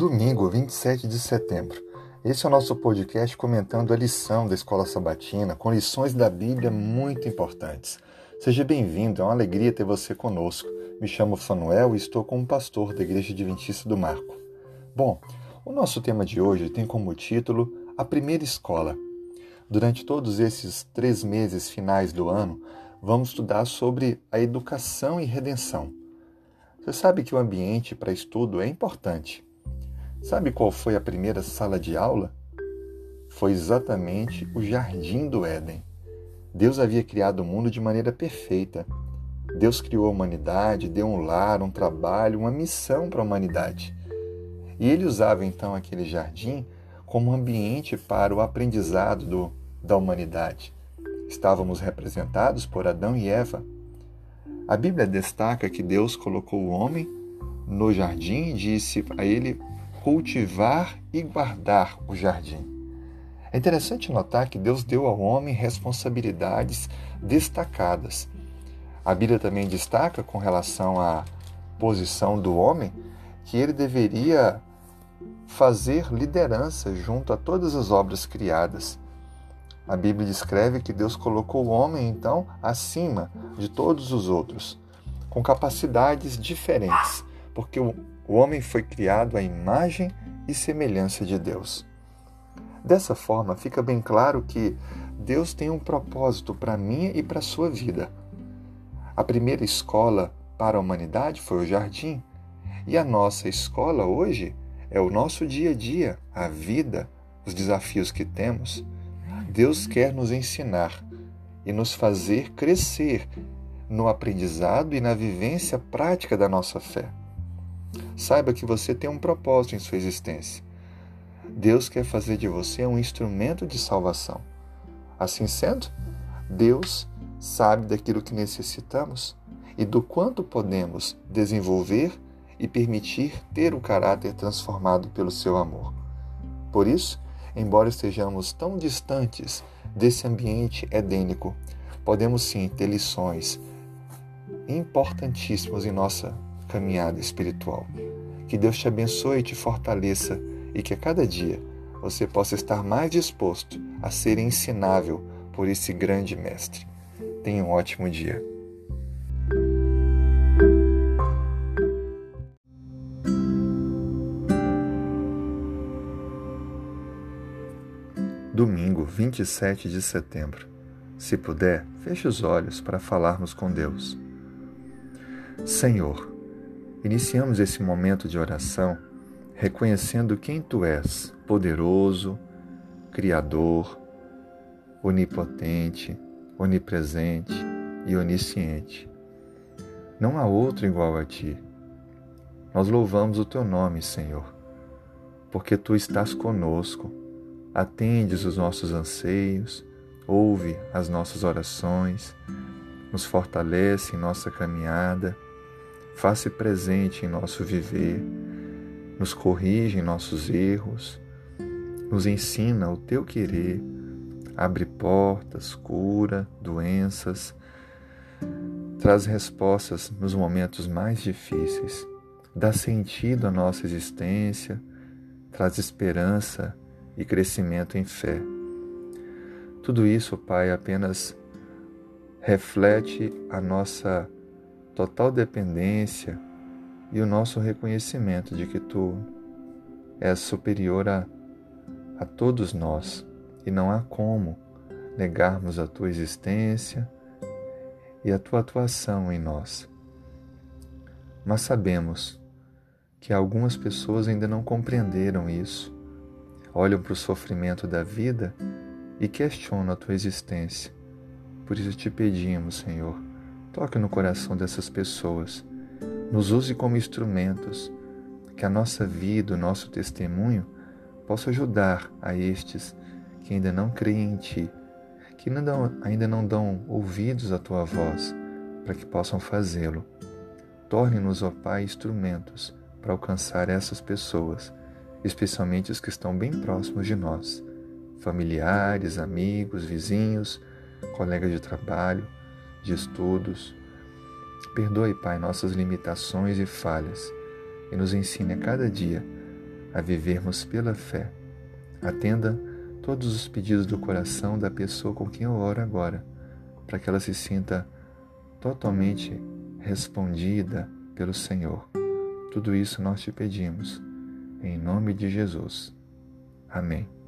Domingo, 27 de setembro. Esse é o nosso podcast comentando a lição da Escola Sabatina, com lições da Bíblia muito importantes. Seja bem-vindo, é uma alegria ter você conosco. Me chamo Fanuel e estou como pastor da Igreja Adventista do Marco. Bom, o nosso tema de hoje tem como título A Primeira Escola. Durante todos esses três meses finais do ano, vamos estudar sobre a educação e redenção. Você sabe que o ambiente para estudo é importante Sabe qual foi a primeira sala de aula? Foi exatamente o Jardim do Éden. Deus havia criado o mundo de maneira perfeita. Deus criou a humanidade, deu um lar, um trabalho, uma missão para a humanidade. E ele usava então aquele jardim como ambiente para o aprendizado do, da humanidade. Estávamos representados por Adão e Eva. A Bíblia destaca que Deus colocou o homem no jardim e disse a ele cultivar e guardar o jardim. É interessante notar que Deus deu ao homem responsabilidades destacadas. A Bíblia também destaca com relação à posição do homem que ele deveria fazer liderança junto a todas as obras criadas. A Bíblia descreve que Deus colocou o homem, então, acima de todos os outros, com capacidades diferentes, porque o homem foi criado à imagem e semelhança de Deus. Dessa forma, fica bem claro que Deus tem um propósito para mim e para sua vida. A primeira escola para a humanidade foi o jardim, e a nossa escola hoje é o nosso dia a dia, a vida, os desafios que temos. Deus quer nos ensinar e nos fazer crescer no aprendizado e na vivência prática da nossa fé. Saiba que você tem um propósito em sua existência. Deus quer fazer de você um instrumento de salvação. Assim sendo, Deus sabe daquilo que necessitamos e do quanto podemos desenvolver e permitir ter o caráter transformado pelo seu amor. Por isso, embora estejamos tão distantes desse ambiente edênico, podemos sim ter lições importantíssimas em nossa caminhada espiritual. Que Deus te abençoe e te fortaleça e que a cada dia você possa estar mais disposto a ser ensinável por esse grande mestre. Tenha um ótimo dia. Domingo, 27 de setembro. Se puder, feche os olhos para falarmos com Deus. Senhor, Iniciamos esse momento de oração reconhecendo quem tu és, poderoso, criador, onipotente, onipresente e onisciente. Não há outro igual a ti. Nós louvamos o teu nome, Senhor, porque tu estás conosco, atendes os nossos anseios, ouve as nossas orações, nos fortalece em nossa caminhada Faça presente em nosso viver, nos corrige em nossos erros, nos ensina o teu querer, abre portas, cura doenças, traz respostas nos momentos mais difíceis, dá sentido à nossa existência, traz esperança e crescimento em fé. Tudo isso, Pai, apenas reflete a nossa total dependência e o nosso reconhecimento de que Tu és superior a, a todos nós e não há como negarmos a Tua existência e a Tua atuação em nós. Mas sabemos que algumas pessoas ainda não compreenderam isso, olham para o sofrimento da vida e questionam a Tua existência. Por isso te pedimos, Senhor, Toque no coração dessas pessoas. Nos use como instrumentos. Que a nossa vida, o nosso testemunho, possa ajudar a estes que ainda não creem em Ti, que ainda não, ainda não dão ouvidos à Tua voz, para que possam fazê-lo. Torne-nos, ó Pai, instrumentos para alcançar essas pessoas, especialmente os que estão bem próximos de nós, familiares, amigos, vizinhos, colegas de trabalho de estudos. Perdoe, Pai, nossas limitações e falhas e nos ensine a cada dia a vivermos pela fé. Atenda todos os pedidos do coração da pessoa com quem eu oro agora, para que ela se sinta totalmente respondida pelo Senhor. Tudo isso nós te pedimos, em nome de Jesus. Amém.